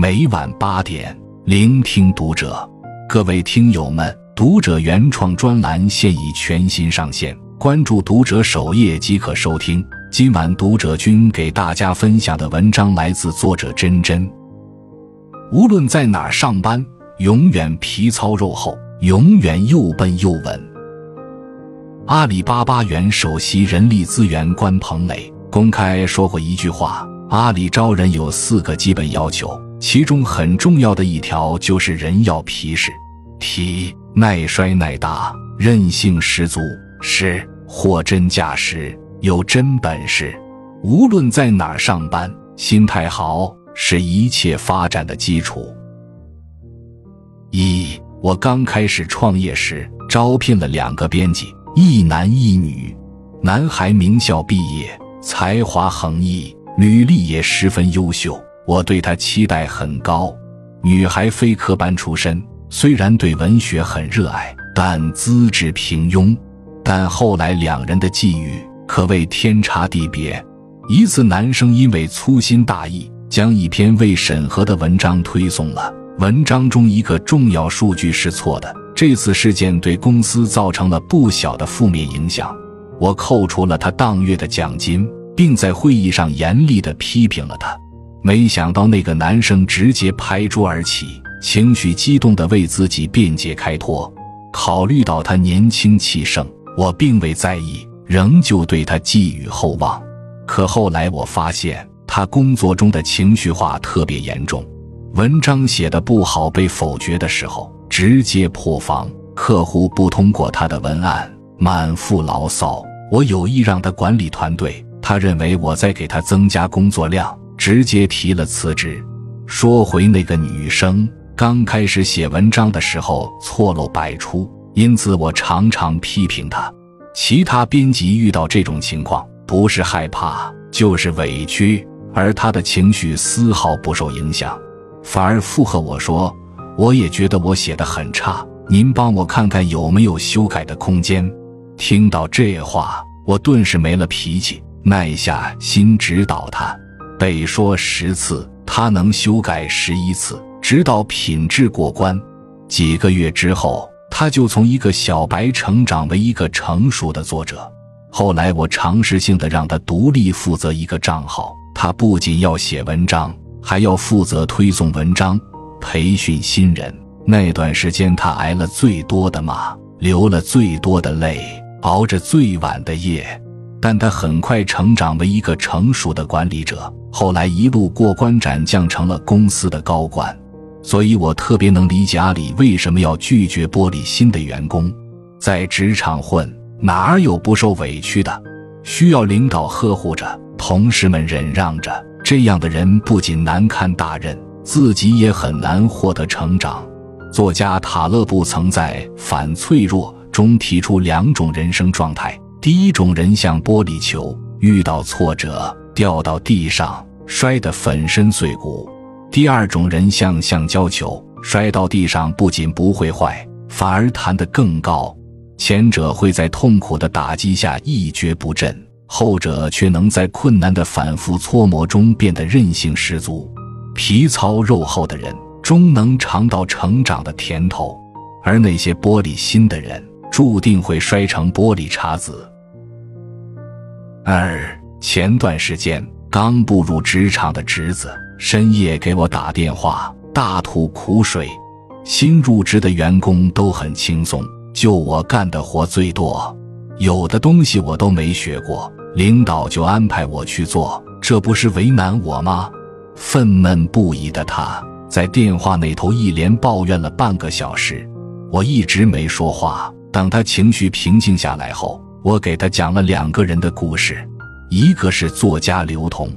每晚八点，聆听读者。各位听友们，读者原创专栏现已全新上线，关注读者首页即可收听。今晚读者君给大家分享的文章来自作者真真。无论在哪儿上班，永远皮糙肉厚，永远又笨又稳。阿里巴巴原首席人力资源官彭磊公开说过一句话：阿里招人有四个基本要求。其中很重要的一条就是人要皮实，体耐摔耐打，韧性十足，是货真价实，有真本事。无论在哪儿上班，心态好是一切发展的基础。一，我刚开始创业时，招聘了两个编辑，一男一女。男孩名校毕业，才华横溢，履历也十分优秀。我对她期待很高，女孩非科班出身，虽然对文学很热爱，但资质平庸。但后来两人的际遇可谓天差地别。一次，男生因为粗心大意，将一篇未审核的文章推送了，文章中一个重要数据是错的。这次事件对公司造成了不小的负面影响，我扣除了他当月的奖金，并在会议上严厉地批评了他。没想到那个男生直接拍桌而起，情绪激动地为自己辩解开脱。考虑到他年轻气盛，我并未在意，仍旧对他寄予厚望。可后来我发现，他工作中的情绪化特别严重。文章写的不好被否决的时候，直接破防。客户不通过他的文案，满腹牢骚。我有意让他管理团队，他认为我在给他增加工作量。直接提了辞职。说回那个女生，刚开始写文章的时候错漏百出，因此我常常批评她。其他编辑遇到这种情况，不是害怕就是委屈，而她的情绪丝毫不受影响，反而附和我说：“我也觉得我写的很差，您帮我看看有没有修改的空间。”听到这话，我顿时没了脾气，耐下心指导她。被说十次，他能修改十一次，直到品质过关。几个月之后，他就从一个小白成长为一个成熟的作者。后来，我尝试性的让他独立负责一个账号，他不仅要写文章，还要负责推送文章、培训新人。那段时间，他挨了最多的骂，流了最多的泪，熬着最晚的夜。但他很快成长为一个成熟的管理者。后来一路过关斩将，成了公司的高管，所以我特别能理解阿里为什么要拒绝玻璃心的员工。在职场混，哪有不受委屈的？需要领导呵护着，同事们忍让着，这样的人不仅难堪大任，自己也很难获得成长。作家塔勒布曾在《反脆弱》中提出两种人生状态：第一种人像玻璃球，遇到挫折。掉到地上，摔得粉身碎骨。第二种人像橡胶球，摔到地上不仅不会坏，反而弹得更高。前者会在痛苦的打击下一蹶不振，后者却能在困难的反复搓磨中变得韧性十足。皮糙肉厚的人终能尝到成长的甜头，而那些玻璃心的人注定会摔成玻璃碴子。二。前段时间，刚步入职场的侄子深夜给我打电话，大吐苦水。新入职的员工都很轻松，就我干的活最多，有的东西我都没学过，领导就安排我去做，这不是为难我吗？愤懑不已的他在电话那头一连抱怨了半个小时，我一直没说话。等他情绪平静下来后，我给他讲了两个人的故事。一个是作家刘同，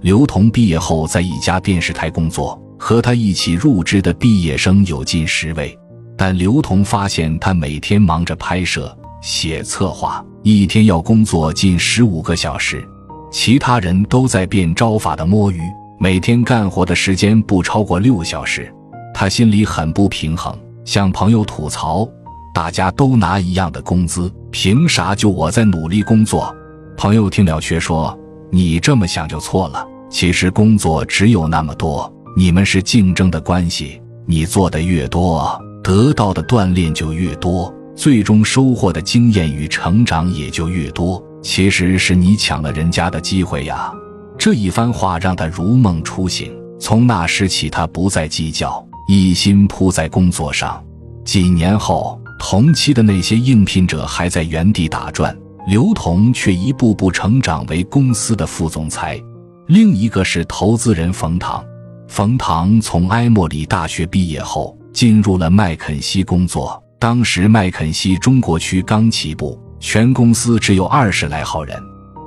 刘同毕业后在一家电视台工作，和他一起入职的毕业生有近十位，但刘同发现他每天忙着拍摄、写策划，一天要工作近十五个小时，其他人都在变招法的摸鱼，每天干活的时间不超过六小时，他心里很不平衡，向朋友吐槽：大家都拿一样的工资，凭啥就我在努力工作？朋友听了却说：“你这么想就错了。其实工作只有那么多，你们是竞争的关系，你做的越多，得到的锻炼就越多，最终收获的经验与成长也就越多。其实是你抢了人家的机会呀！这一番话让他如梦初醒。从那时起，他不再计较，一心扑在工作上。几年后，同期的那些应聘者还在原地打转，刘同却一步步成长为公司的副总裁。另一个是投资人冯唐。冯唐从埃默里大学毕业后，进入了麦肯锡工作。当时麦肯锡中国区刚起步。全公司只有二十来号人，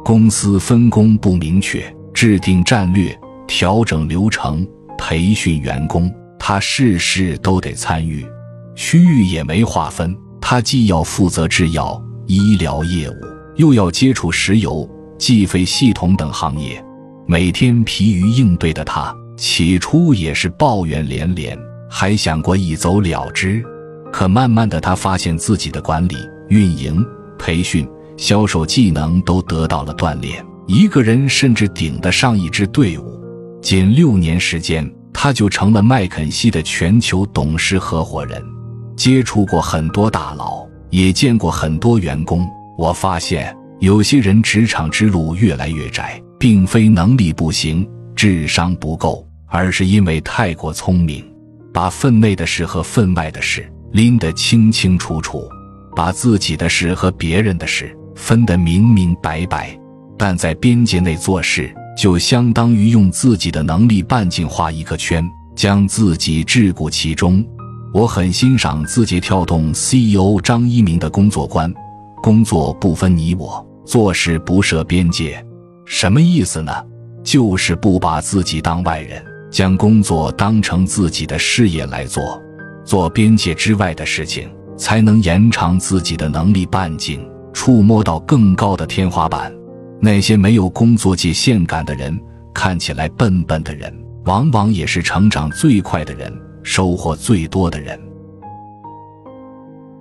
公司分工不明确，制定战略、调整流程、培训员工，他事事都得参与，区域也没划分，他既要负责制药、医疗业务，又要接触石油、计费系统等行业，每天疲于应对的他，起初也是抱怨连连，还想过一走了之，可慢慢的，他发现自己的管理、运营。培训、销售技能都得到了锻炼，一个人甚至顶得上一支队伍。仅六年时间，他就成了麦肯锡的全球董事合伙人。接触过很多大佬，也见过很多员工。我发现，有些人职场之路越来越窄，并非能力不行、智商不够，而是因为太过聪明，把分内的事和分外的事拎得清清楚楚。把自己的事和别人的事分得明明白白，但在边界内做事，就相当于用自己的能力半径画一个圈，将自己桎梏其中。我很欣赏字节跳动 CEO 张一鸣的工作观：工作不分你我，做事不设边界。什么意思呢？就是不把自己当外人，将工作当成自己的事业来做，做边界之外的事情。才能延长自己的能力半径，触摸到更高的天花板。那些没有工作界限感的人，看起来笨笨的人，往往也是成长最快的人，收获最多的人。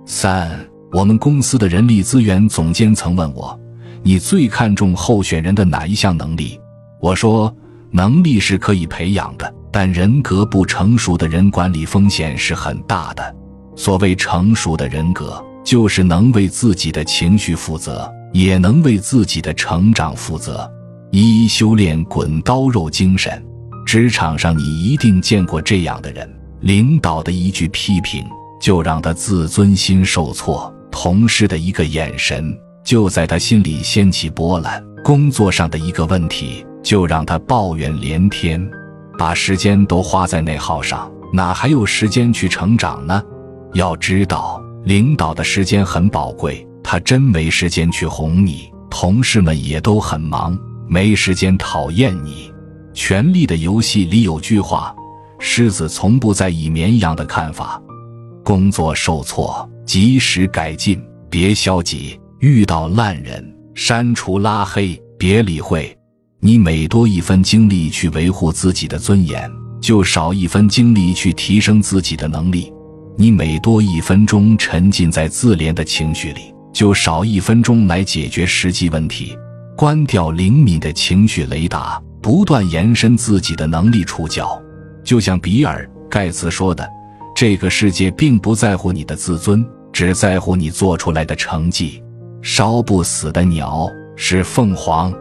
三，我们公司的人力资源总监曾问我：“你最看重候选人的哪一项能力？”我说：“能力是可以培养的，但人格不成熟的人，管理风险是很大的。”所谓成熟的人格，就是能为自己的情绪负责，也能为自己的成长负责。一修炼滚刀肉精神。职场上你一定见过这样的人：领导的一句批评就让他自尊心受挫，同事的一个眼神就在他心里掀起波澜，工作上的一个问题就让他抱怨连天，把时间都花在内耗上，哪还有时间去成长呢？要知道，领导的时间很宝贵，他真没时间去哄你。同事们也都很忙，没时间讨厌你。权力的游戏里有句话：“狮子从不在意绵羊的看法。”工作受挫，及时改进，别消极。遇到烂人，删除拉黑，别理会。你每多一分精力去维护自己的尊严，就少一分精力去提升自己的能力。你每多一分钟沉浸在自怜的情绪里，就少一分钟来解决实际问题。关掉灵敏的情绪雷达，不断延伸自己的能力触角。就像比尔·盖茨说的：“这个世界并不在乎你的自尊，只在乎你做出来的成绩。”烧不死的鸟是凤凰。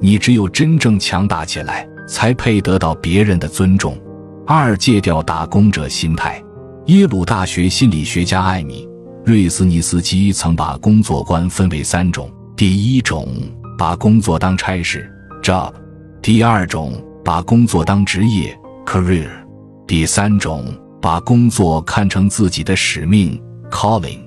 你只有真正强大起来，才配得到别人的尊重。二戒掉打工者心态。耶鲁大学心理学家艾米·瑞斯尼斯基曾把工作观分为三种：第一种，把工作当差事 （job）；第二种，把工作当职业 （career）；第三种，把工作看成自己的使命 （calling）。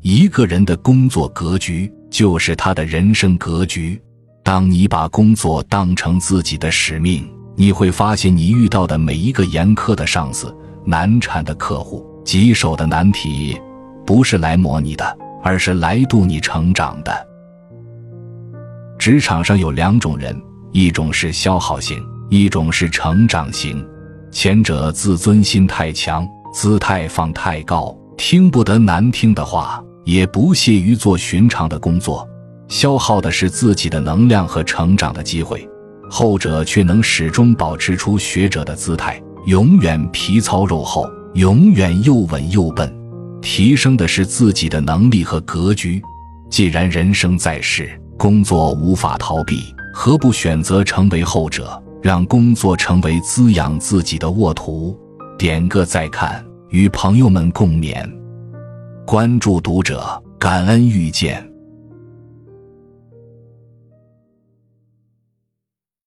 一个人的工作格局，就是他的人生格局。当你把工作当成自己的使命，你会发现，你遇到的每一个严苛的上司。难缠的客户，棘手的难题，不是来磨你的，而是来度你成长的。职场上有两种人，一种是消耗型，一种是成长型。前者自尊心太强，姿态放太高，听不得难听的话，也不屑于做寻常的工作，消耗的是自己的能量和成长的机会。后者却能始终保持出学者的姿态。永远皮糙肉厚，永远又稳又笨。提升的是自己的能力和格局。既然人生在世，工作无法逃避，何不选择成为后者，让工作成为滋养自己的沃土？点个再看，与朋友们共勉。关注读者，感恩遇见。